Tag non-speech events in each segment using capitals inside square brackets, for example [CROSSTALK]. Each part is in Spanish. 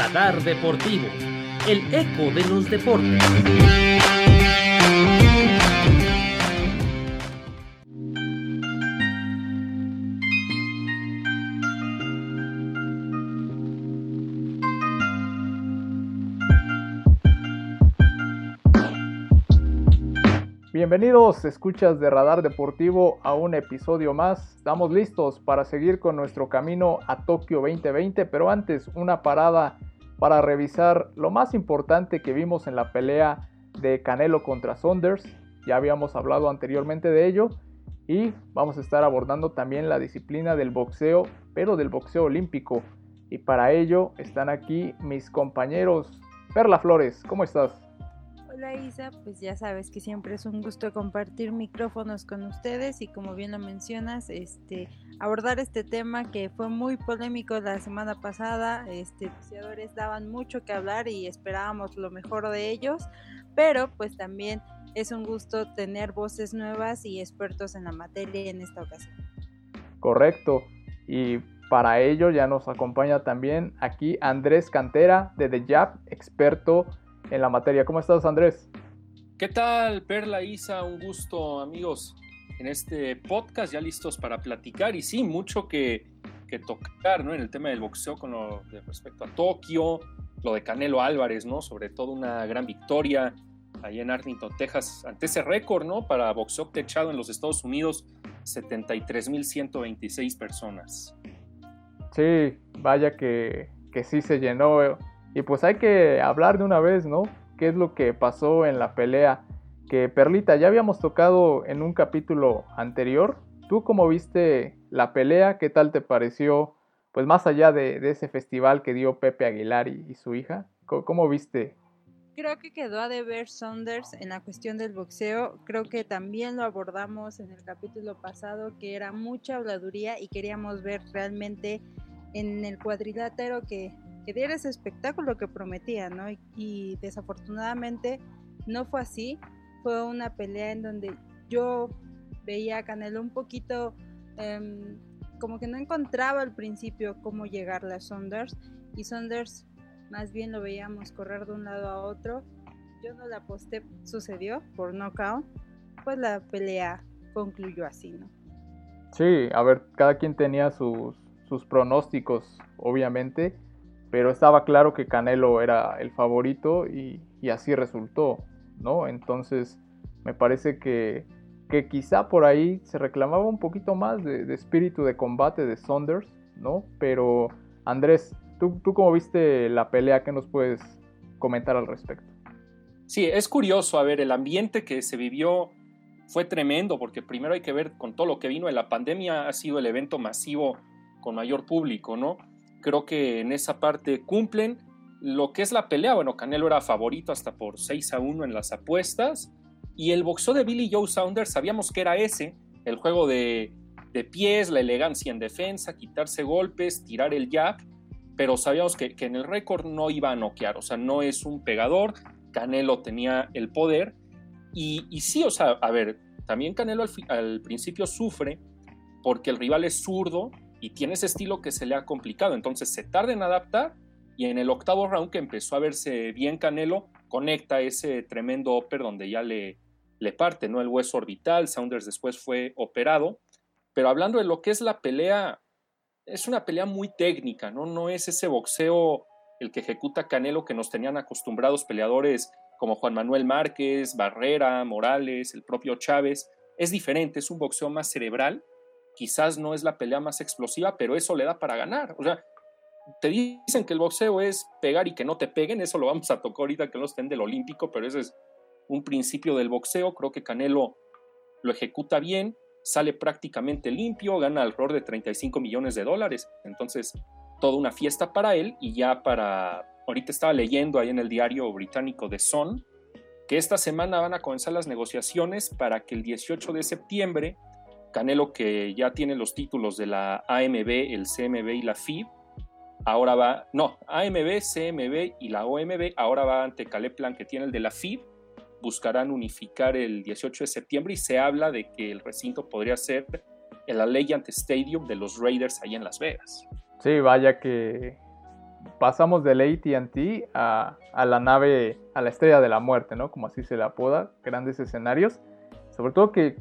Radar Deportivo, el eco de los deportes. Bienvenidos, escuchas de Radar Deportivo, a un episodio más. Estamos listos para seguir con nuestro camino a Tokio 2020, pero antes una parada para revisar lo más importante que vimos en la pelea de Canelo contra Saunders. Ya habíamos hablado anteriormente de ello y vamos a estar abordando también la disciplina del boxeo, pero del boxeo olímpico. Y para ello están aquí mis compañeros. Perla Flores, ¿cómo estás? Hola Isa, pues ya sabes que siempre es un gusto compartir micrófonos con ustedes y como bien lo mencionas, este abordar este tema que fue muy polémico la semana pasada, este boxeadores daban mucho que hablar y esperábamos lo mejor de ellos, pero pues también es un gusto tener voces nuevas y expertos en la materia en esta ocasión. Correcto. Y para ello ya nos acompaña también aquí Andrés Cantera de The Jab, experto en la materia. ¿Cómo estás, Andrés? ¿Qué tal, Perla, Isa? Un gusto, amigos, en este podcast, ya listos para platicar. Y sí, mucho que, tocar, ¿no? En el tema del boxeo con lo de respecto a Tokio, lo de Canelo Álvarez, ¿no? Sobre todo una gran victoria ahí en Arlington, Texas, ante ese récord, ¿no? Para boxeo techado en los Estados Unidos, 73.126 personas. Sí, vaya que, que sí se llenó y pues hay que hablar de una vez, ¿no? ¿Qué es lo que pasó en la pelea? Que Perlita, ya habíamos tocado en un capítulo anterior. ¿Tú cómo viste la pelea? ¿Qué tal te pareció? Pues más allá de, ese festival que dio Pepe Aguilar y, su hija, ¿cómo, viste creo que quedó a deber Saunders en la cuestión del boxeo. Creo que también lo abordamos en el capítulo pasado, que era mucha habladuría y queríamos ver realmente en el cuadrilátero que que diera ese espectáculo que prometía, ¿no? Y, desafortunadamente no fue así. Fue una pelea en donde yo veía a Canelo un poquito em, como que no encontraba al principio cómo llegarle a Saunders y Saunders más bien lo veíamos correr de un lado a otro. Yo no la aposté, sucedió por knockout. Pues la pelea concluyó así, ¿no? Sí, a ver, cada quien tenía sus, sus pronósticos, obviamente pero estaba claro que Canelo era el favorito y, así resultó, ¿no? Entonces me parece que, quizá por ahí se reclamaba un poquito más de, espíritu de combate de Saunders, ¿no? Pero Andrés, ¿tú, ¿tú cómo viste la pelea? ¿Qué nos puedes comentar al respecto? Sí, es curioso, a ver, el ambiente que se vivió fue tremendo, porque primero hay que ver con todo lo que vino de la pandemia, ha sido el evento masivo con mayor público, ¿no? Creo que en esa parte cumplen. Lo que es la pelea, bueno, Canelo era favorito hasta por 6 a 1 en las apuestas. Y el boxeo de Billy Joe Saunders, sabíamos que era ese, el juego de, pies, la elegancia en defensa, quitarse golpes, tirar el jab, pero sabíamos que, en el récord no iba a noquear, o sea, no es un pegador, Canelo tenía el poder. Y, sí, o sea, a ver, también Canelo al, al principio sufre porque el rival es zurdo y tiene ese estilo que se le ha complicado. Entonces se tarda en adaptar y en el octavo round que empezó a verse bien Canelo, conecta ese tremendo upper donde ya le, le parte ¿no? el hueso orbital. Saunders después fue operado. Pero hablando de lo que es la pelea, es una pelea muy técnica, ¿no? No es ese boxeo el que ejecuta Canelo que nos tenían acostumbrados peleadores como Juan Manuel Márquez, Barrera, Morales, el propio Chávez. Es diferente, es un boxeo más cerebral quizás no es la pelea más explosiva, pero eso le da para ganar. O sea, te dicen que el boxeo es pegar y que no te peguen, eso lo vamos a tocar ahorita que no estén del olímpico, pero ese es un principio del boxeo, creo que Canelo lo ejecuta bien, sale prácticamente limpio, gana alrededor de 35 millones de dólares, entonces toda una fiesta para él y ya para, ahorita estaba leyendo ahí en el diario británico The Sun, que esta semana van a comenzar las negociaciones para que el 18 de septiembre Canelo que ya tiene los títulos de la AMB, el CMB y la FIB, ahora va, no, AMB, CMB y la OMB, ahora va ante Caleb Plan que tiene el de la FIB, buscarán unificar el 18 de septiembre y se habla de que el recinto podría ser el Allegiant Stadium de los Raiders ahí en Las Vegas. Sí, vaya que, pasamos del ATT a, a la nave, a la estrella de la muerte, ¿no? Como así se le apoda, grandes escenarios. Sobre todo que,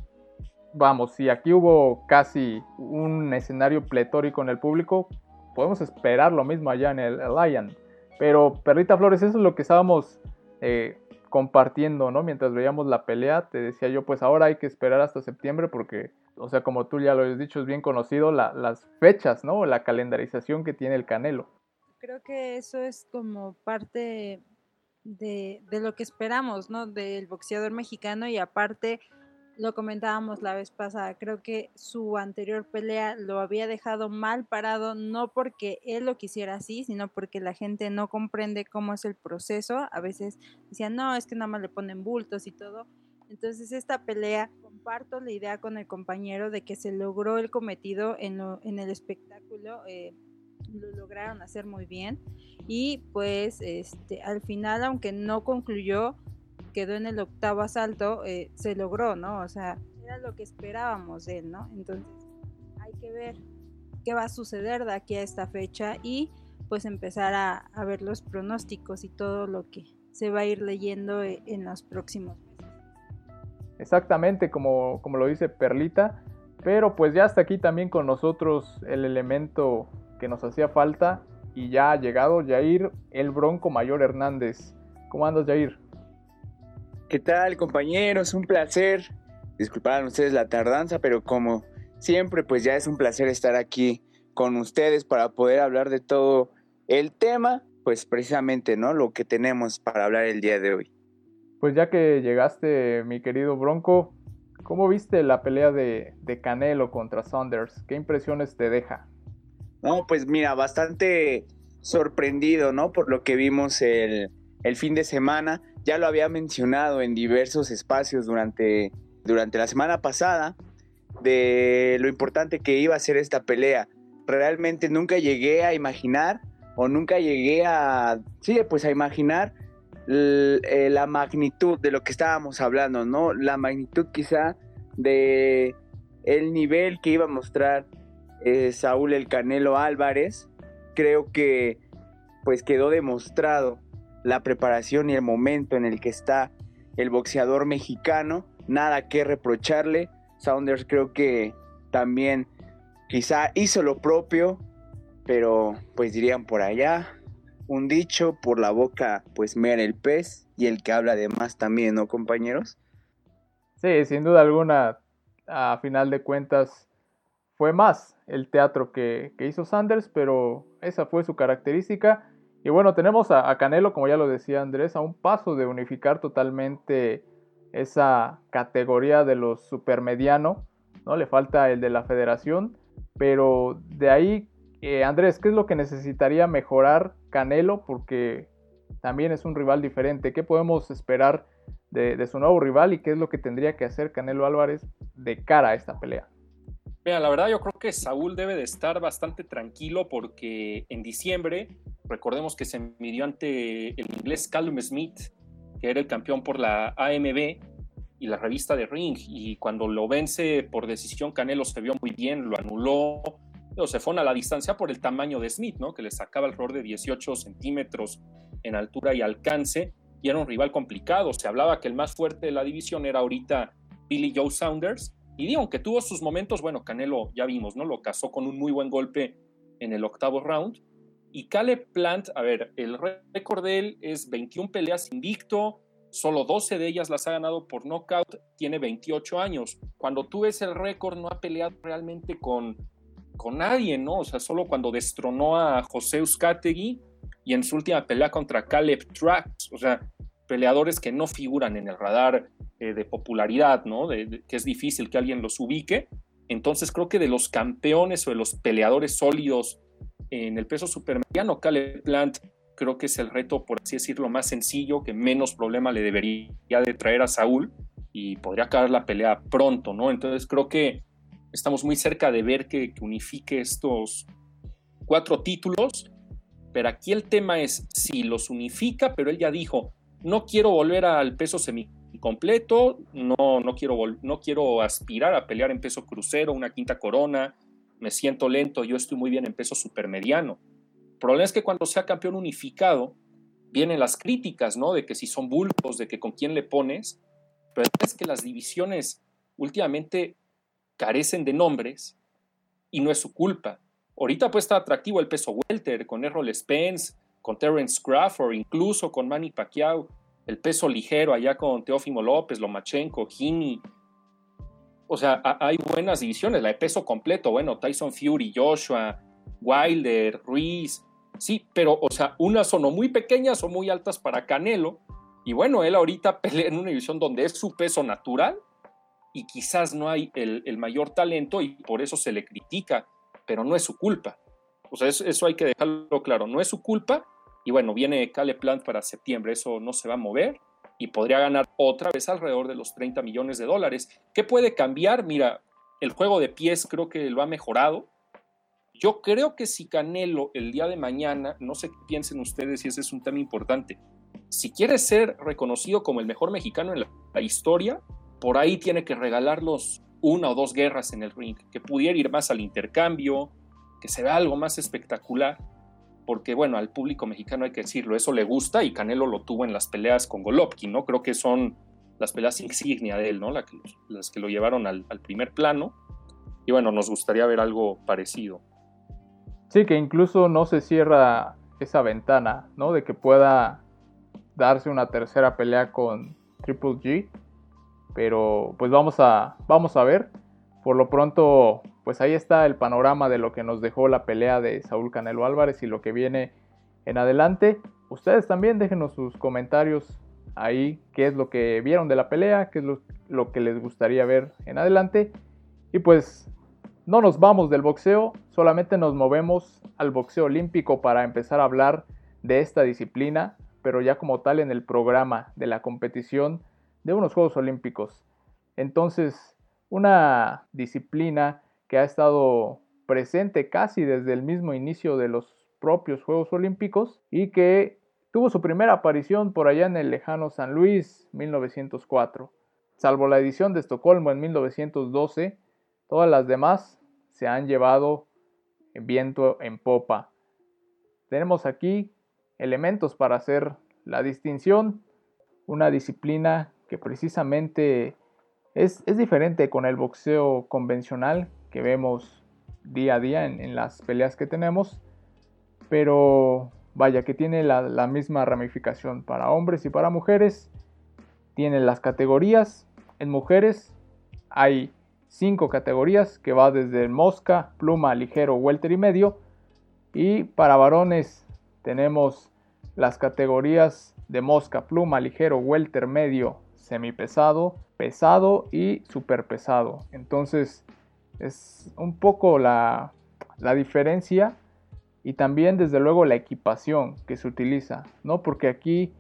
vamos, si aquí hubo casi un escenario pletórico en el público, podemos esperar lo mismo allá en el Lion. Pero, Perrita Flores, eso es lo que estábamos eh, compartiendo, ¿no? Mientras veíamos la pelea, te decía yo, pues ahora hay que esperar hasta septiembre porque, o sea, como tú ya lo has dicho, es bien conocido las fechas, ¿no? La calendarización que tiene el Canelo. Creo que eso es como parte de, de lo que esperamos, ¿no? Del boxeador mexicano y aparte lo comentábamos la vez pasada, creo que su anterior pelea lo había dejado mal parado, no porque él lo quisiera así, sino porque la gente no comprende cómo es el proceso. A veces decían, no, es que nada más le ponen bultos y todo. Entonces esta pelea, comparto la idea con el compañero de que se logró el cometido en, en el espectáculo. Eh, lo lograron hacer muy bien y pues este al final aunque no concluyó quedó en el octavo asalto, eh, se logró, ¿no? O sea, era lo que esperábamos de él, ¿no? Entonces, hay que ver qué va a suceder de aquí a esta fecha y pues empezar a, ver los pronósticos y todo lo que se va a ir leyendo eh, en los próximos meses. Exactamente, como, como lo dice Perlita, pero pues ya está aquí también con nosotros el elemento que nos hacía falta y ya ha llegado Jair, el Bronco Mayor Hernández. ¿Cómo andas, Jair? ¿Qué tal, compañeros? Un placer. Disculparán ustedes la tardanza, pero como siempre, pues ya es un placer estar aquí con ustedes para poder hablar de todo el tema, pues precisamente, ¿no? Lo que tenemos para hablar el día de hoy. Pues ya que llegaste, mi querido Bronco, ¿cómo viste la pelea de, de Canelo contra Saunders? ¿Qué impresiones te deja? No, pues mira, bastante sorprendido, ¿no? Por lo que vimos el, el fin de semana ya lo había mencionado en diversos espacios durante, durante la semana pasada, de lo importante que iba a ser esta pelea. Realmente nunca llegué a imaginar o nunca llegué a, sí, pues a imaginar eh, la magnitud de lo que estábamos hablando, ¿no? La magnitud quizá de el nivel que iba a mostrar eh, Saúl el Canelo Álvarez. Creo que pues quedó demostrado la preparación y el momento en el que está el boxeador mexicano. Nada que reprocharle. Saunders creo que también quizá hizo lo propio, pero pues dirían por allá, un dicho por la boca pues mera el pez y el que habla de más también, ¿no compañeros? Sí, sin duda alguna, a final de cuentas fue más el teatro que, que hizo Sanders, pero esa fue su característica y bueno, tenemos a, Canelo, como ya lo decía Andrés, a un paso de unificar totalmente esa categoría de los supermediano, ¿no? Le falta el de la federación, pero de ahí, eh, Andrés, ¿qué es lo que necesitaría mejorar Canelo? Porque también es un rival diferente. ¿Qué podemos esperar de, de su nuevo rival y qué es lo que tendría que hacer Canelo Álvarez de cara a esta pelea? Mira, la verdad yo creo que Saúl debe de estar bastante tranquilo porque en diciembre Recordemos que se midió ante el inglés Callum Smith, que era el campeón por la AMB y la revista de Ring. Y cuando lo vence por decisión, Canelo se vio muy bien, lo anuló. Pero se fue a la distancia por el tamaño de Smith, ¿no? que le sacaba alrededor de 18 centímetros en altura y alcance. Y era un rival complicado. Se hablaba que el más fuerte de la división era ahorita Billy Joe Saunders. Y digo, aunque tuvo sus momentos, bueno, Canelo ya vimos, ¿no? Lo casó con un muy buen golpe en el octavo round y Caleb Plant, a ver, el récord de él es 21 peleas invicto, solo 12 de ellas las ha ganado por knockout, tiene 28 años. Cuando tú ves el récord, no ha peleado realmente con, con nadie, ¿no? O sea, solo cuando destronó a José Euskategui y en su última pelea contra Caleb Trax, o sea, peleadores que no figuran en el radar eh, de popularidad, ¿no? que es difícil que alguien los ubique. Entonces creo que de los campeones o de los peleadores sólidos en el peso supermediano, Caleb Plant creo que es el reto, por así decirlo, más sencillo, que menos problema le debería de traer a Saúl y podría acabar la pelea pronto, ¿no? Entonces creo que estamos muy cerca de ver que, unifique estos cuatro títulos, pero aquí el tema es si los unifica, pero él ya dijo, no quiero volver al peso semicompleto, no, no, quiero, no quiero aspirar a pelear en peso crucero, una quinta corona, me siento lento, yo estoy muy bien en peso supermediano. problema es que cuando sea campeón unificado, vienen las críticas, ¿no? De que si son bultos, de que con quién le pones, pero es que las divisiones últimamente carecen de nombres y no es su culpa. Ahorita pues está atractivo el peso welter con Errol Spence, con Terence Crawford, incluso con Manny Pacquiao, el peso ligero allá con Teófimo López, Lomachenko, Gini. O sea, hay buenas divisiones, la de peso completo, bueno, Tyson Fury, Joshua, Wilder, Ruiz, sí, pero, o sea, unas son muy pequeñas o muy altas para Canelo, y bueno, él ahorita [LAUGHS] pelea en una división donde es su peso natural y quizás no hay el, mayor talento y por eso se le critica, pero no es su culpa. O sea, eso, hay que dejarlo claro, no es su culpa. Y bueno, viene Cale Plant para septiembre, eso no se va a mover y podría ganar otra vez alrededor de los 30 millones de dólares. ¿Qué puede cambiar? Mira, el juego de pies creo que lo ha mejorado. Yo creo que si Canelo el día de mañana, no sé qué piensen ustedes si ese es un tema importante, si quiere ser reconocido como el mejor mexicano en la, historia, por ahí tiene que regalarlos una o dos guerras en el ring, que pudiera ir más al intercambio, que se vea algo más espectacular, porque bueno, al público mexicano hay que decirlo, eso le gusta y Canelo lo tuvo en las peleas con Golovkin, ¿no? Creo que son las peleas insignia de él, ¿no? las que lo llevaron al primer plano. Y bueno, nos gustaría ver algo parecido. Sí, que incluso no se cierra esa ventana, ¿no? De que pueda darse una tercera pelea con Triple G. Pero pues vamos a, vamos a ver. Por lo pronto, pues ahí está el panorama de lo que nos dejó la pelea de Saúl Canelo Álvarez y lo que viene en adelante. Ustedes también déjenos sus comentarios ahí, qué es lo que vieron de la pelea, qué es lo, lo que les gustaría ver en adelante. Y pues no nos vamos del boxeo, solamente nos movemos al boxeo olímpico para empezar a hablar de esta disciplina, pero ya como tal en el programa de la competición de unos Juegos Olímpicos. Entonces, una disciplina que ha estado presente casi desde el mismo inicio de los propios Juegos Olímpicos y que tuvo su primera aparición por allá en el lejano San Luis 1904. Salvo la edición de Estocolmo en 1912, todas las demás se han llevado viento en popa. Tenemos aquí elementos para hacer la distinción, una disciplina que precisamente es, diferente con el boxeo convencional que vemos día a día en, las peleas que tenemos, pero vaya que tiene la, la misma ramificación para hombres y para mujeres, tiene las categorías, en mujeres hay cinco categorías que va desde mosca, pluma, ligero, welter y medio. Y para varones tenemos las categorías de mosca, pluma, ligero, welter, medio, semipesado, pesado y super pesado. Entonces es un poco la, la diferencia y también desde luego la equipación que se utiliza, ¿no? Porque aquí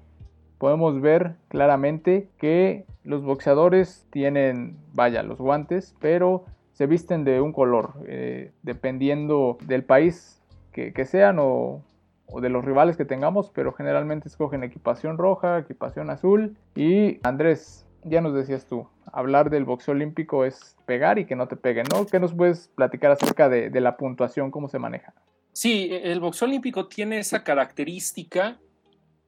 podemos ver claramente que los boxeadores tienen, vaya, los guantes, pero se visten de un color, eh, dependiendo del país que, sean o, de los rivales que tengamos, pero generalmente escogen equipación roja, equipación azul. Y Andrés, ya nos decías tú, hablar del boxeo olímpico es pegar y que no te peguen, ¿no? ¿Qué nos puedes platicar acerca de, la puntuación, cómo se maneja? Sí, el boxeo olímpico tiene esa característica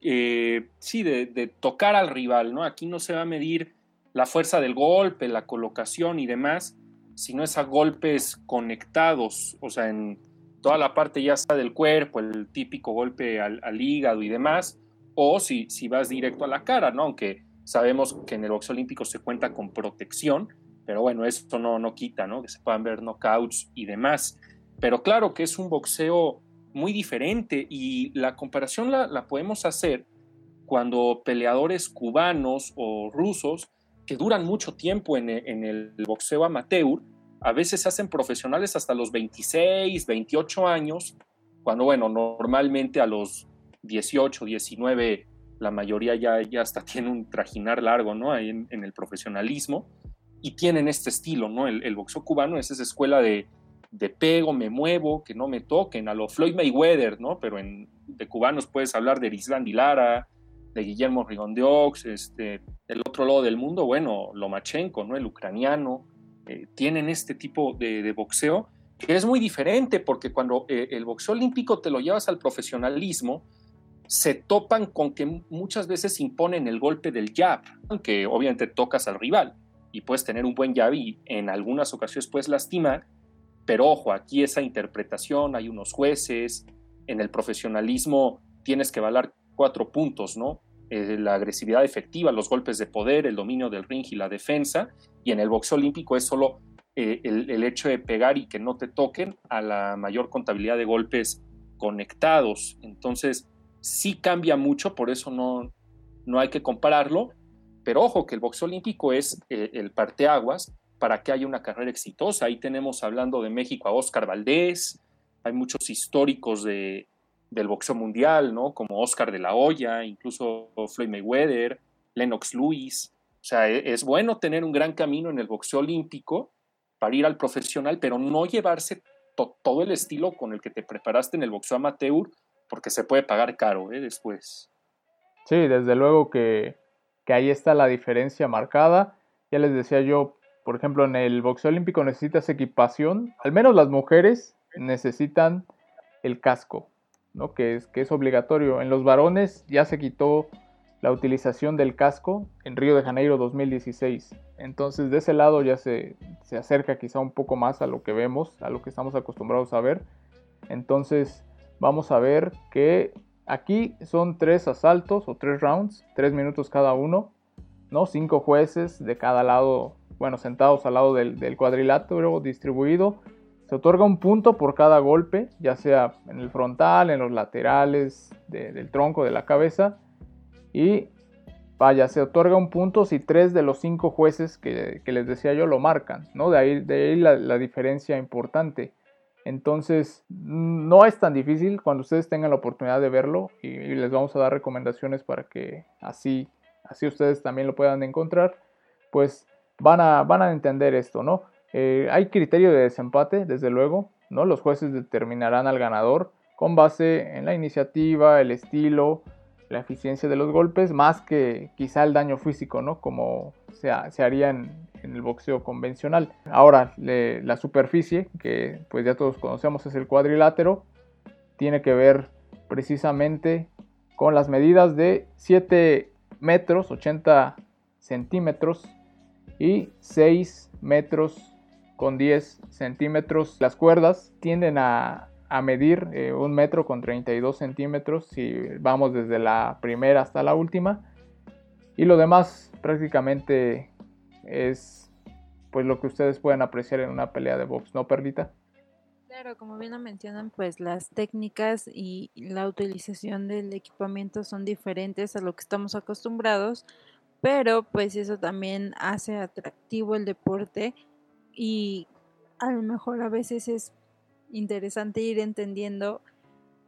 eh, sí, de, tocar al rival, ¿no? Aquí no se va a medir la fuerza del golpe, la colocación y demás, sino es a golpes conectados, o sea, en toda la parte ya está del cuerpo, el típico golpe al, hígado y demás, o si, si vas directo a la cara, ¿no? Aunque sabemos que en el boxeo olímpico se cuenta con protección, pero bueno, eso no, no quita, ¿no? Que se puedan ver knockouts y demás. Pero claro que es un boxeo muy diferente y la comparación la, podemos hacer cuando peleadores cubanos o rusos que duran mucho tiempo en, el boxeo amateur, a veces se hacen profesionales hasta los 26, 28 años, cuando bueno, normalmente a los 18, 19 la mayoría ya, ya hasta [LAUGHS] tiene un trajinar largo, ¿no? Ahí en, el profesionalismo y tienen este estilo, ¿no? El, boxeo cubano es esa escuela de, de pego, me muevo, que no me toquen, a lo Floyd Mayweather, ¿no? Pero en, de cubanos puedes hablar de Risland Lara, de Guillermo Rigondiox, este, del otro lado del mundo, bueno, Lomachenko, ¿no? El ucraniano, eh, tienen este tipo de, boxeo, que es muy diferente porque cuando eh, el boxeo olímpico te lo llevas al profesionalismo, se topan con que muchas veces imponen el golpe del jab, aunque obviamente tocas al rival y puedes tener un buen jab y en algunas ocasiones puedes lastimar, pero ojo, aquí esa interpretación, hay unos jueces, en el profesionalismo tienes que valer cuatro puntos, ¿no? Eh, la agresividad efectiva, los golpes de poder, el dominio del ring y la defensa, y en el boxeo olímpico es solo eh, el, hecho de pegar y que no te toquen a la mayor contabilidad de golpes conectados. Entonces, sí cambia mucho, por eso no, no hay que compararlo, pero ojo que el boxeo olímpico es eh, el parteaguas para que haya una carrera exitosa. Ahí tenemos hablando de México a Oscar Valdés, hay muchos históricos de, del boxeo mundial, ¿no? Como Oscar de la Hoya, incluso Floyd Mayweather, Lennox Lewis. O sea, e, es bueno tener un gran camino en el boxeo olímpico para ir al profesional, pero no llevarse todo el estilo con el que te preparaste en el boxeo amateur porque se puede pagar caro ¿eh? después. Sí, desde luego que, que, ahí está la diferencia marcada. Ya les decía yo, por ejemplo, en el boxeo olímpico necesitas equipación, al menos las mujeres necesitan el casco, ¿no? que, es, que es obligatorio. En los varones ya se quitó la utilización del casco en Río de Janeiro 2016. Entonces de ese lado ya se, se acerca quizá un poco más a lo que vemos, a lo que estamos acostumbrados a ver. Entonces vamos a ver que aquí son tres asaltos o tres rounds, tres minutos cada uno, ¿no? Cinco jueces de cada lado, bueno, sentados al lado del, cuadrilátero distribuido. Se otorga un punto por cada golpe, ya sea en el frontal, en los laterales del tronco, de la cabeza. Y vaya, se otorga un punto si tres de los cinco jueces que, les decía yo lo marcan, ¿no? De ahí, de ahí la diferencia importante. Entonces, no es tan difícil cuando ustedes tengan la oportunidad de verlo y, les vamos a dar recomendaciones para que así, así ustedes también lo puedan encontrar, pues van a, van a entender esto, ¿no? Eh, hay criterio de desempate, desde luego, ¿no? Los jueces determinarán al ganador con base en la iniciativa, el estilo, la eficiencia de los golpes, más que quizá el daño físico, ¿no? Como se, se haría en, en el boxeo convencional. Ahora, la superficie, que pues ya todos conocemos es el cuadrilátero, tiene que ver precisamente con las medidas de 7 metros 80 centímetros y 6 metros con 10 centímetros. Las cuerdas tienden a, medir eh, un metro con 32 centímetros si vamos desde la primera hasta la última. Y lo demás prácticamente es pues lo que ustedes pueden apreciar en una pelea de box, ¿no, Perlita? Claro, como bien lo mencionan, pues las técnicas y la utilización del equipamiento son diferentes a lo que estamos acostumbrados, pero pues eso también hace atractivo el deporte y a lo mejor a veces es interesante ir entendiendo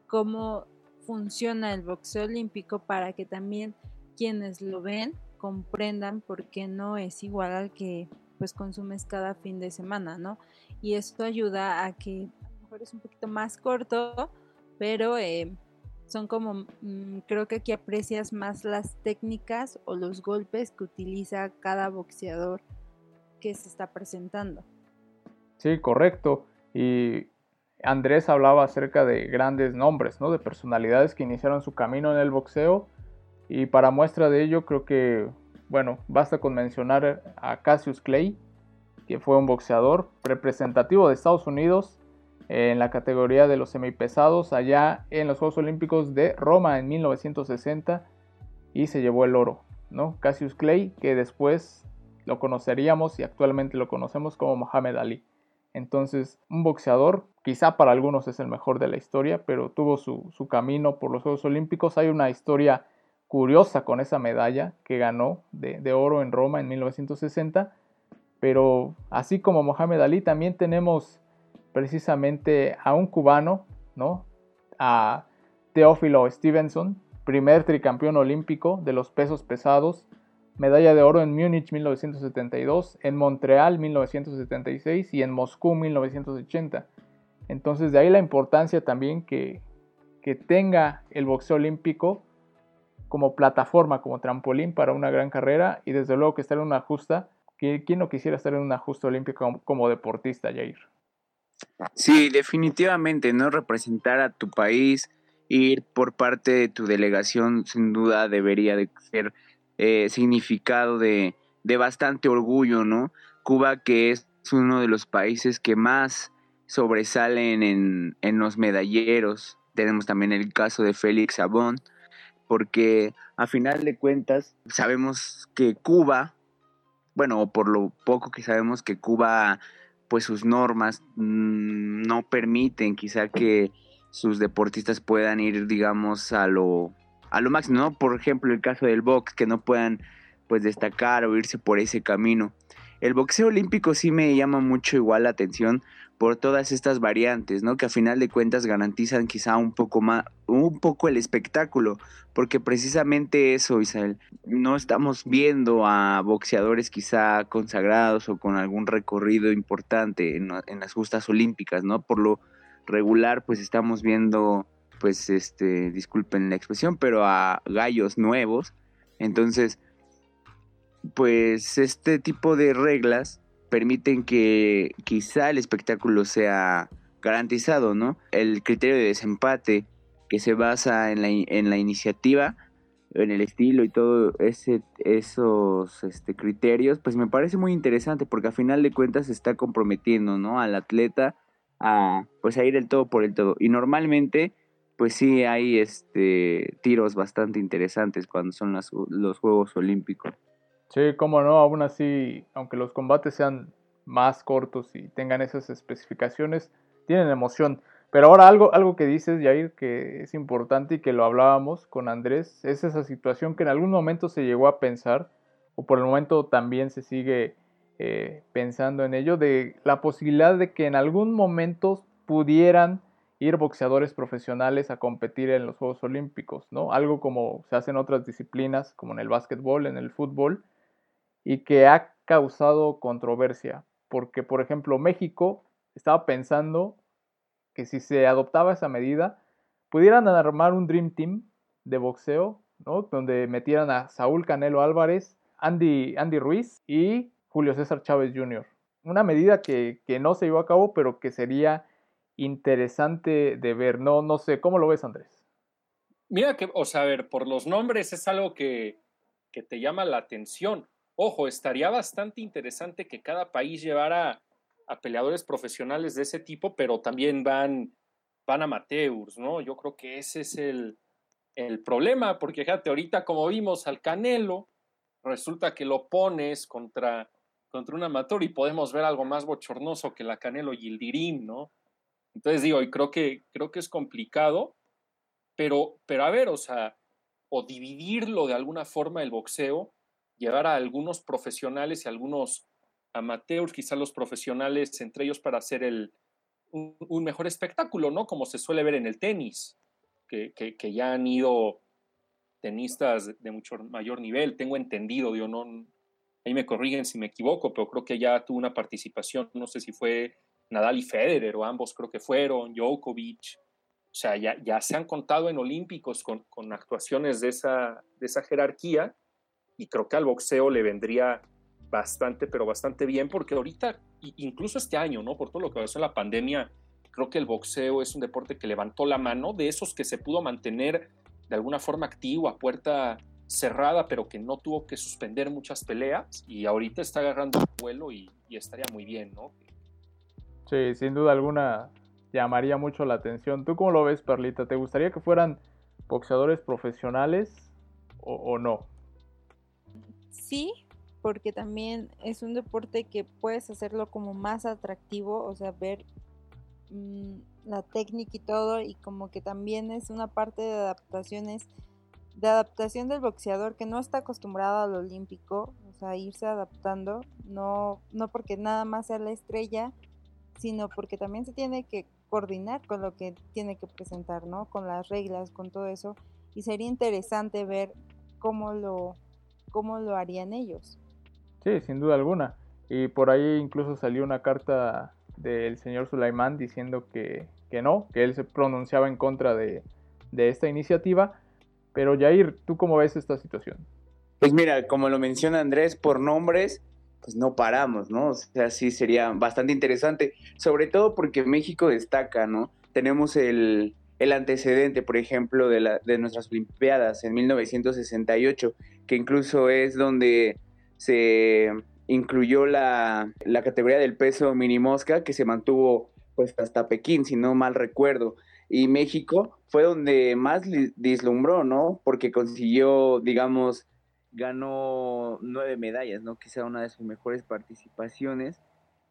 cómo funciona el boxeo olímpico para que también quienes lo ven comprendan por qué no es igual al que pues consumes cada fin de semana, ¿no? Y esto ayuda a que a lo mejor es un poquito más corto, pero eh, son como, mm, creo que aquí aprecias más las técnicas o los golpes que utiliza cada boxeador que se está presentando. Sí, correcto. Y Andrés hablaba acerca de grandes nombres, ¿no? De personalidades que iniciaron su camino en el boxeo y para muestra de ello creo que, bueno, basta con mencionar a Cassius Clay, que fue un boxeador representativo de Estados Unidos en la categoría de los semipesados allá en los Juegos Olímpicos de Roma en 1960 y se llevó el oro, ¿no? Cassius Clay, que después lo conoceríamos y actualmente lo conocemos como Muhammad Ali. Entonces, un boxeador, quizá para algunos es el mejor de la historia, pero tuvo su, su camino por los Juegos Olímpicos. Hay una historia curiosa con esa medalla que ganó de, oro en Roma en 1960. Pero así como Mohamed Ali, también tenemos precisamente a un cubano, ¿no? A Teófilo Stevenson, primer tricampeón olímpico de los pesos pesados, medalla de oro en Múnich 1972, en Montreal 1976 y en Moscú 1980. Entonces de ahí la importancia también que, que tenga el boxeo olímpico como plataforma, como trampolín para una gran carrera y desde luego que estar en una justa, ¿quién no quisiera estar en una justa olímpica como, deportista, Jair? Sí, definitivamente, ¿no? Representar a tu país, ir por parte de tu delegación, sin duda debería de ser eh, significado de, de bastante orgullo, ¿no? Cuba, que es uno de los países que más sobresalen en, en los medalleros. Tenemos también el caso de Félix Sabón, porque a final de cuentas sabemos que Cuba, bueno, por lo poco que sabemos que Cuba, pues sus normas mm, no permiten quizá que sus deportistas puedan ir, digamos, a lo, a lo máximo, ¿no? Por ejemplo, el caso del box, que no puedan pues destacar o irse por ese camino. El boxeo olímpico sí me llama mucho igual la atención por todas estas variantes, ¿no? Que a final de cuentas garantizan quizá un poco más, un poco el espectáculo, porque precisamente eso, Isabel, no estamos viendo a boxeadores quizá consagrados o con algún recorrido importante en, las justas olímpicas, ¿no? Por lo regular, pues estamos viendo, pues, este, disculpen la expresión, pero a gallos nuevos, entonces, pues este tipo de reglas permiten que quizá el espectáculo sea garantizado, ¿no? El criterio de desempate que se basa en la, iniciativa, en el estilo y todo ese, esos este, criterios, pues me parece muy interesante porque a final de cuentas se está comprometiendo, ¿no? Al atleta a, pues a ir el todo por el todo. Y normalmente, pues sí hay este, tiros bastante interesantes cuando son los Juegos Olímpicos. Sí, cómo no, aún así, aunque los combates sean más cortos y tengan esas especificaciones, tienen emoción. Pero ahora algo, algo que dices, Jair, que es importante y que lo hablábamos con Andrés, es esa situación que en algún momento se llegó a pensar, o por el momento también se sigue eh, pensando en ello, de la posibilidad de que en algún momento pudieran ir boxeadores profesionales a competir en los Juegos Olímpicos, ¿no? Algo como se hace en otras disciplinas, como en el básquetbol, en el fútbol, y que ha causado controversia, porque por ejemplo México estaba pensando que si se adoptaba esa medida, pudieran armar un Dream Team de boxeo, ¿no? donde metieran a Saúl Canelo Álvarez, Andy, Andy Ruiz y Julio César Chávez Jr. Una medida que, que, no se llevó a cabo, pero que sería interesante de ver. No, no sé, ¿cómo lo ves, Andrés? Mira que, o sea, a ver, por los nombres es algo que, que te llama la atención. Ojo, estaría bastante interesante que cada país llevara a peleadores profesionales de ese tipo, pero también van, van amateurs, ¿no? Yo creo que ese es el, el problema, porque fíjate, ahorita como vimos al Canelo, resulta que lo pones contra, contra un amateur y podemos ver algo más bochornoso que la Canelo Yildirim, ¿no? Entonces digo, y creo que, creo que es complicado, pero, pero a ver, o sea, o dividirlo de alguna forma el boxeo, llevar a algunos profesionales y algunos amateurs, quizás los profesionales entre ellos para hacer el, un, mejor espectáculo, ¿no? Como se suele ver en el tenis, que, que, ya han ido tenistas de mucho mayor nivel, tengo entendido, digo, no, ahí me corrigen si me equivoco, pero creo que ya tuvo una participación, no sé si fue Nadal y Federer o ambos creo que fueron, Djokovic, o sea, ya, ya se han contado en Olímpicos con, con actuaciones de esa, de esa jerarquía y creo que al boxeo le vendría bastante, pero bastante bien, porque ahorita, incluso este año, ¿no? Por todo lo que pasó en la pandemia, creo que el boxeo es un deporte que levantó la mano de esos que se pudo mantener de alguna forma activo a puerta cerrada, pero que no tuvo que suspender muchas peleas y ahorita está agarrando el vuelo y, estaría muy bien, ¿no? Sí, sin duda alguna llamaría mucho la atención. ¿Tú cómo lo ves, Perlita? ¿Te gustaría que fueran boxeadores profesionales o no? Sí, porque también es un deporte que puedes hacerlo como más atractivo, o sea, ver mm, la técnica y todo, y como que también es una parte de adaptaciones, de adaptación del boxeador que no está acostumbrado al olímpico, o sea, irse adaptando, no, no porque nada más sea la estrella, sino porque también se tiene que coordinar con lo que tiene que presentar, ¿no? Con las reglas, con todo eso, y sería interesante ver cómo lo cómo lo harían ellos. Sí, sin duda alguna. Y por ahí incluso salió una carta del señor Sulaimán diciendo que, que no, que él se pronunciaba en contra de, de esta iniciativa. Pero Jair, ¿tú cómo ves esta situación? Pues mira, como lo menciona Andrés, por nombres, pues no paramos, ¿no? O sea, sí sería bastante interesante, sobre todo porque México destaca, ¿no? Tenemos el, el antecedente, por ejemplo, de, la, de nuestras Olimpiadas en 1968, que incluso es donde se incluyó la, la categoría del peso mini mosca, que se mantuvo pues hasta Pekín, si no mal recuerdo. Y México fue donde más dislumbró, ¿no? Porque consiguió, digamos, ganó nueve medallas, ¿no? Quizá una de sus mejores participaciones,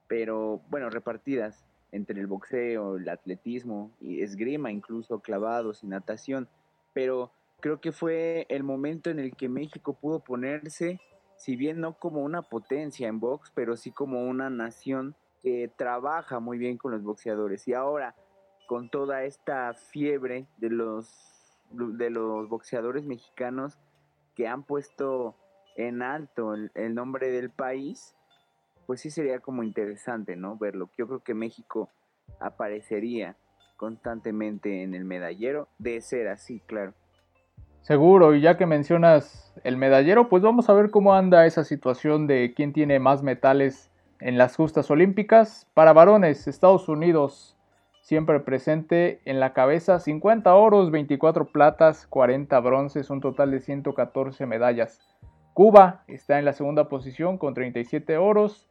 pero bueno, repartidas entre el boxeo, el atletismo y esgrima, incluso clavados y natación. Pero creo que fue el momento en el que México pudo ponerse, si bien no como una potencia en box, pero sí como una nación que trabaja muy bien con los boxeadores. Y ahora, con toda esta fiebre de los, de los boxeadores mexicanos que han puesto en alto el, nombre del país, pues sí sería como interesante, ¿no? Verlo. Yo creo que México aparecería constantemente en el medallero, de ser así, claro. Seguro, y ya que mencionas el medallero, pues vamos a ver cómo anda esa situación de quién tiene más metales en las justas olímpicas. Para varones, Estados Unidos siempre presente en la cabeza, 50 oros, 24 platas, 40 bronces, un total de 114 medallas. Cuba está en la segunda posición con 37 oros.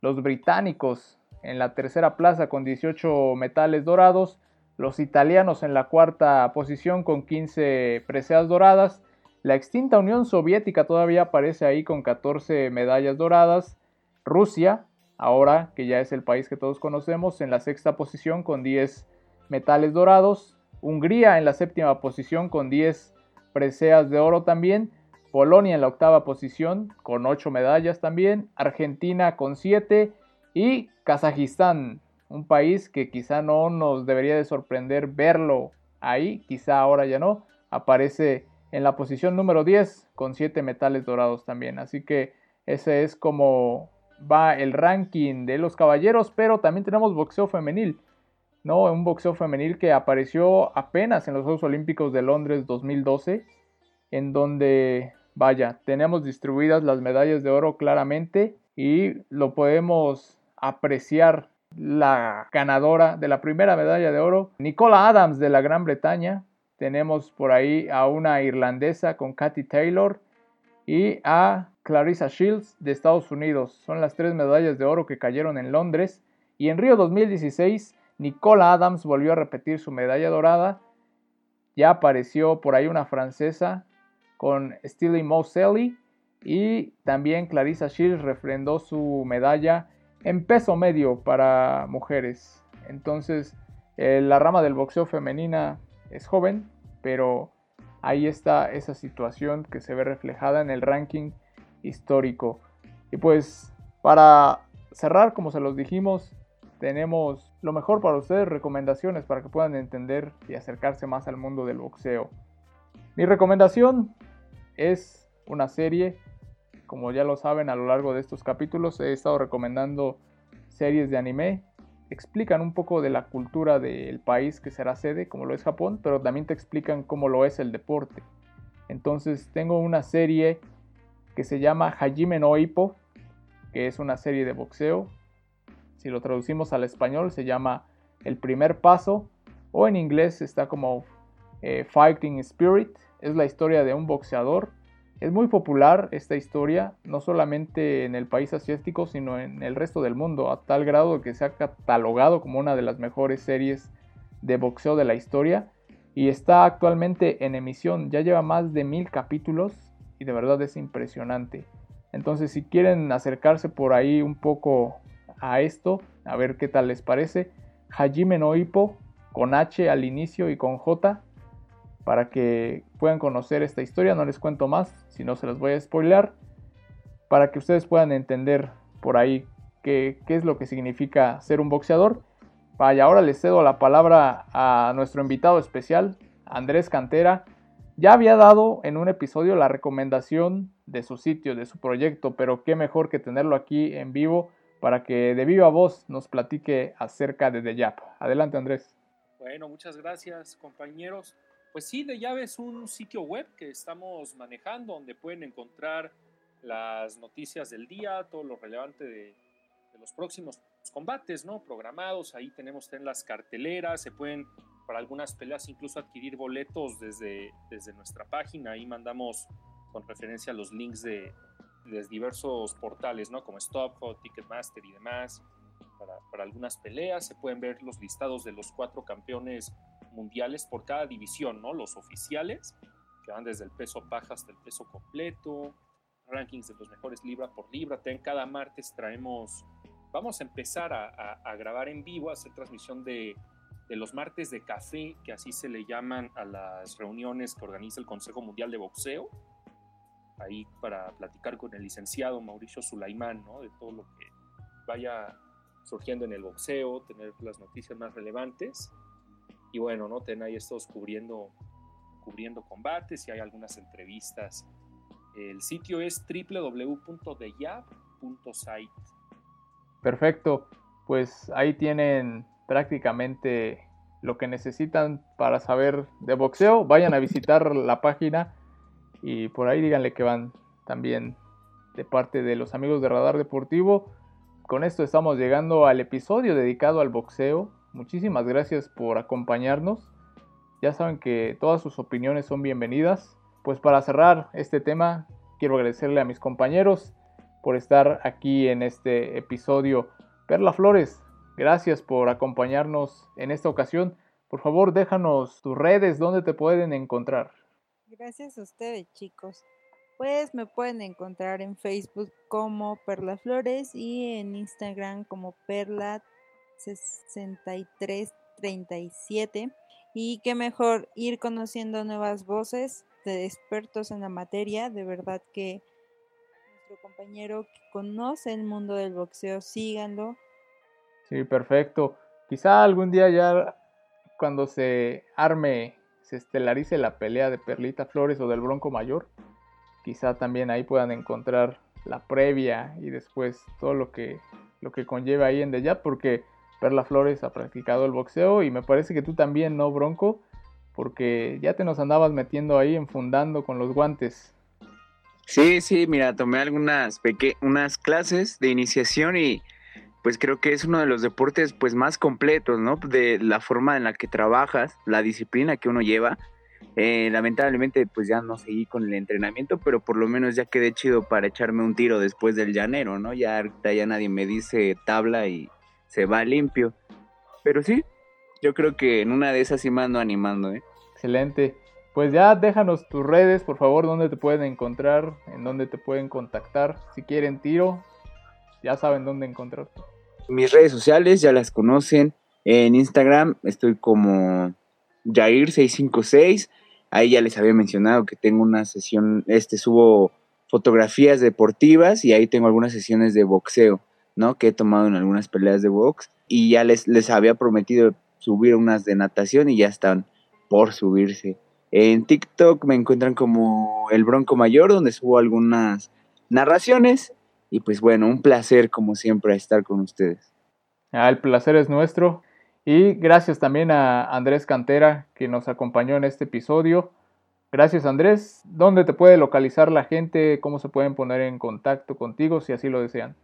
Los británicos en la tercera plaza con 18 metales dorados. Los italianos en la cuarta posición con 15 preseas doradas. La extinta Unión Soviética todavía aparece ahí con 14 medallas doradas. Rusia ahora que ya es el país que todos conocemos, en la sexta posición con 10 metales dorados, Hungría en la séptima posición con 10 preseas de oro también, Polonia en la octava posición con 8 medallas también, Argentina con 7 y Kazajistán, un país que quizá no nos debería de sorprender verlo ahí, quizá ahora ya no, aparece en la posición número 10 con 7 metales dorados también, así que ese es como va el ranking de los caballeros, pero también tenemos boxeo femenil, ¿no? Un boxeo femenil que apareció apenas en los Juegos Olímpicos de Londres 2012, en donde, vaya, tenemos distribuidas las medallas de oro claramente y lo podemos apreciar la ganadora de la primera medalla de oro, Nicola Adams de la Gran Bretaña. Tenemos por ahí a una irlandesa con Katy Taylor y a Clarissa Shields de Estados Unidos. Son las tres medallas de oro que cayeron en Londres. Y en Río 2016, Nicola Adams volvió a repetir su medalla dorada. Ya apareció por ahí una francesa con Steely Moseley. Y también Clarissa Shields refrendó su medalla en peso medio para mujeres. Entonces, eh, la rama del boxeo femenina es joven, pero ahí está esa situación que se ve reflejada en el ranking histórico. Y pues para cerrar, como se los dijimos, tenemos lo mejor para ustedes, recomendaciones para que puedan entender y acercarse más al mundo del boxeo. Mi recomendación es una serie, como ya lo saben a lo largo de estos capítulos, he estado recomendando series de anime, explican un poco de la cultura del país que será sede, como lo es Japón, pero también te explican cómo lo es el deporte. Entonces tengo una serie que se llama Hajime no Ippo, que es una serie de boxeo. Si lo traducimos al español se llama El primer paso o en inglés está como eh, Fighting Spirit. Es la historia de un boxeador. Es muy popular esta historia, no solamente en el país asiático, sino en el resto del mundo, a tal grado que se ha catalogado como una de las mejores series de boxeo de la historia y está actualmente en emisión. Ya lleva más de mil capítulos y de verdad es impresionante. Entonces si quieren acercarse por ahí un poco a esto, a ver qué tal les parece, Hajime no Ippo con H al inicio y con J para que puedan conocer esta historia, no les cuento más, si no se las voy a spoiler, para que ustedes puedan entender por ahí qué, qué es lo que significa ser un boxeador. Vaya, ahora les cedo la palabra a nuestro invitado especial, Andrés Cantera, ya había dado en un episodio la recomendación de su sitio, de su proyecto, pero qué mejor que tenerlo aquí en vivo para que de viva voz nos platique acerca de The Yap. Adelante Andrés. Bueno, muchas gracias compañeros. Pues sí, The Yap es un sitio web que estamos manejando donde pueden encontrar las noticias del día, todo lo relevante de, los próximos combates, ¿no? Programados, ahí tenemos en las carteleras, se pueden para algunas peleas incluso adquirir boletos desde, desde nuestra página, ahí mandamos con referencia a los links de, de diversos portales, ¿no? Como StopHot, Ticketmaster y demás, para, para, algunas peleas, se pueden ver los listados de los cuatro campeones mundiales por cada división, ¿no? Los oficiales, que van desde el peso paja hasta el peso completo, rankings de los mejores libra por libra. Ten, cada martes traemos, vamos a empezar a, grabar en vivo, a hacer transmisión de, de, los martes de café, que así se le llaman a las reuniones que organiza el Consejo Mundial de Boxeo. Ahí para platicar con el licenciado Mauricio Sulaimán, ¿no? De todo lo que vaya surgiendo en el boxeo, tener las noticias más relevantes. Y bueno, ¿no? Ten ahí estos cubriendo, cubriendo combates y hay algunas entrevistas el sitio es www.deyab.site. Perfecto, pues ahí tienen prácticamente lo que necesitan para saber de boxeo. Vayan a visitar [LAUGHS] la página y por ahí díganle que van también de parte de los amigos de Radar Deportivo. Con esto estamos llegando al episodio dedicado al boxeo. Muchísimas gracias por acompañarnos. Ya saben que todas sus opiniones son bienvenidas pues para cerrar este tema, quiero agradecerle a mis compañeros por estar aquí en este episodio. Perla Flores, gracias por acompañarnos en esta ocasión. Por favor, déjanos tus redes, donde te pueden encontrar. Gracias a ustedes, chicos. Pues me pueden encontrar en Facebook como Perla Flores y en Instagram como Perla6337. Y qué mejor ir conociendo nuevas voces de expertos en la materia. De verdad que nuestro compañero que conoce el mundo del boxeo, síganlo. Sí, perfecto. Quizá algún día ya cuando se arme, se estelarice la pelea de Perlita Flores o del Bronco Mayor, quizá también ahí puedan encontrar la previa y después todo lo que, lo que conlleva ahí en The porque Perla Flores ha practicado el boxeo y me parece que tú también, ¿no, Bronco? porque ya te nos andabas metiendo ahí enfundando con los guantes. Sí, sí, mira, tomé algunas unas clases de iniciación y pues creo que es uno de los deportes pues más completos, ¿no? De la forma en la que trabajas, la disciplina que uno lleva. Eh, lamentablemente pues ya no seguí con el entrenamiento, pero por lo menos ya quedé chido para echarme un tiro después del llanero, ¿no? Ya, ya nadie me dice tabla y se va limpio. Pero sí, yo creo que en una de esas sí me ando animando, ¿eh? Excelente. Pues ya déjanos tus redes, por favor, dónde te pueden encontrar, en dónde te pueden contactar. Si quieren tiro, ya saben dónde encontrarte. Mis redes sociales ya las conocen. En Instagram estoy como Jair656. Ahí ya les había mencionado que tengo una sesión, este subo fotografías deportivas y ahí tengo algunas sesiones de boxeo, ¿no? Que he tomado en algunas peleas de box y ya les, les había prometido subir unas de natación y ya están por subirse. En TikTok me encuentran como El Bronco Mayor, donde subo algunas narraciones. Y pues bueno, un placer como siempre estar con ustedes. Ah, el placer es nuestro. Y gracias también a Andrés Cantera que nos acompañó en este episodio. Gracias Andrés. ¿Dónde te puede localizar la gente? ¿Cómo se pueden poner en contacto contigo si así lo desean?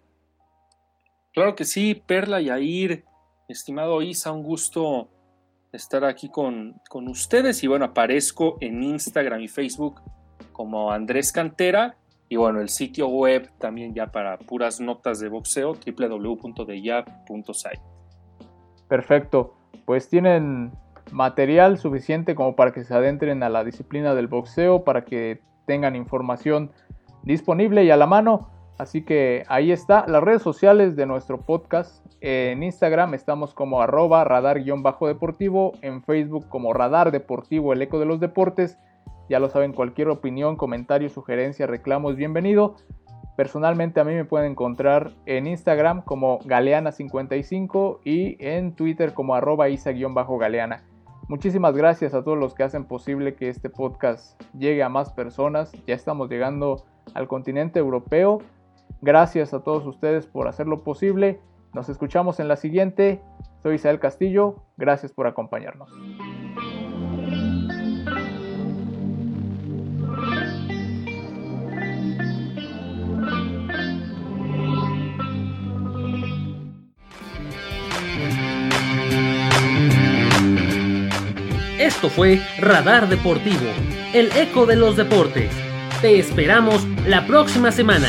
Claro que sí, Perla y Air estimado Isa, un gusto estar aquí con, ustedes. Y bueno, aparezco en Instagram y Facebook como Andrés Cantera. Y bueno, el sitio web también ya para puras notas de boxeo, www.deyab.site. Perfecto. Pues tienen material suficiente como para que se adentren a la disciplina del boxeo, para que tengan información disponible y a la mano. Así que ahí está, las redes sociales de nuestro podcast. En Instagram estamos como arroba radar-deportivo, en Facebook como radar deportivo, el eco de los deportes. Ya lo saben, cualquier opinión, comentario, sugerencia, reclamo es bienvenido. Personalmente a mí me pueden encontrar en Instagram como galeana55 y en Twitter como arroba isa-galeana. Muchísimas gracias a todos los que hacen posible que este podcast llegue a más personas. Ya estamos llegando al continente europeo Gracias a todos ustedes por hacerlo posible. Nos escuchamos en la siguiente. Soy Isabel Castillo. Gracias por acompañarnos. Esto fue Radar Deportivo, el eco de los deportes. Te esperamos la próxima semana.